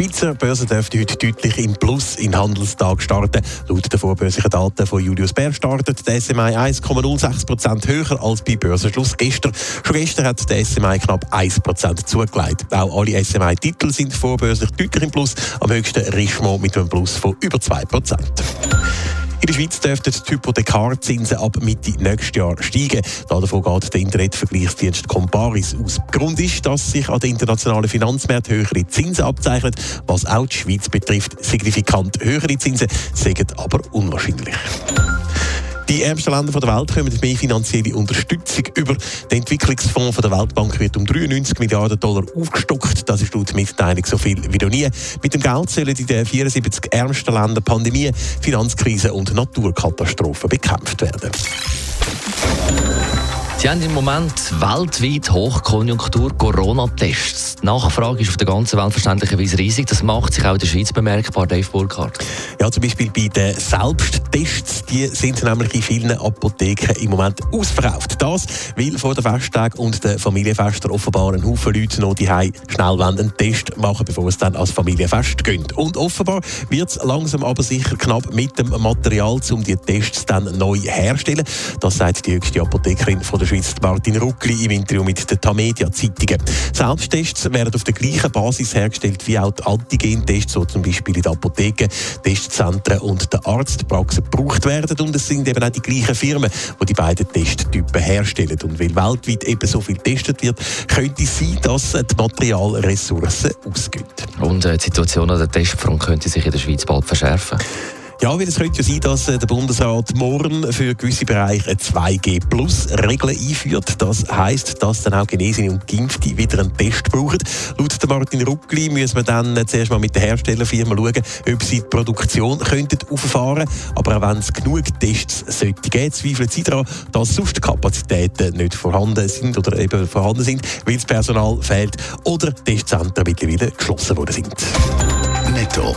Die Schweizer Börse dürfte heute deutlich im Plus in Handelstag starten. Laut den vorbörslichen Daten von Julius Bär startet der SMI 1,06% höher als bei Börsenschluss gestern. Schon gestern hat der SMI knapp 1% zugelegt. Auch alle SMI-Titel sind vorbörslich deutlich im Plus. Am höchsten Richemont mit einem Plus von über 2%. Der Schweiz dürften die Hypothekarzinsen ab Mitte nächstes Jahr steigen. Davon geht der Internetvergleichsdienst Comparis aus. Grund ist, dass sich an den internationalen Finanzmärkten höhere Zinsen abzeichnen, was auch die Schweiz betrifft. Signifikant höhere Zinsen sind aber unwahrscheinlich. Die ärmsten Länder der Welt kommen mehr finanzielle Unterstützung über. Der Entwicklungsfonds der Weltbank wird um 93 Milliarden Dollar aufgestockt. Das ist laut Mitteilung so viel wie noch nie. Mit dem Geld sollen in den 74 ärmsten Ländern Pandemien, Finanzkrisen und Naturkatastrophen bekämpft werden. Sie haben im Moment weltweit Hochkonjunktur Corona-Tests. Die Nachfrage ist auf der ganzen Welt verständlicherweise riesig. Das macht sich auch in der Schweiz bemerkbar, Dave Burkhardt. Ja, zum Beispiel bei den Selbsttests. Die sind nämlich in vielen Apotheken im Moment ausverkauft. Das, weil vor den Festtagen und den Familienfesten offenbar ein Haufen Leute noch die schnell einen Test machen, bevor es dann als Familienfest geht. Und offenbar wird es langsam aber sicher knapp mit dem Material, um die Tests dann neu herzustellen. Das sagt die höchste Apothekerin von der Schweiz, Martin Ruckli, im Interview mit den Tamedia-Zeitungen. Selbsttests werden auf der gleichen Basis hergestellt wie auch die Antigen-Tests, so zum Beispiel in der Apotheke, Testzentren und der Arztpraxen gebraucht werden. Und es sind eben auch die gleichen Firmen, die die beiden Testtypen herstellen. Und weil weltweit eben so viel getestet wird, könnte es sein, dass die Materialressourcen ausgehen. Und äh, die Situation an der Testfront könnte sich in der Schweiz bald verschärfen. Ja, weil es könnte ja sein, dass äh, der Bundesrat morgen für gewisse Bereiche eine 2G-Plus-Regel einführt. Das heisst, dass dann auch Genesene und Geimpfte wieder einen Test brauchen. Laut Martin Ruckli müssen wir dann äh, zuerst mal mit der Herstellerfirma schauen, ob sie die Produktion könnten auffahren Aber auch wenn es genug Tests sollte geben, zweifeln sie daran, dass sonst Kapazitäten nicht vorhanden sind oder eben vorhanden sind, weil das Personal fehlt oder Testzentren mittlerweile geschlossen worden sind. Netto,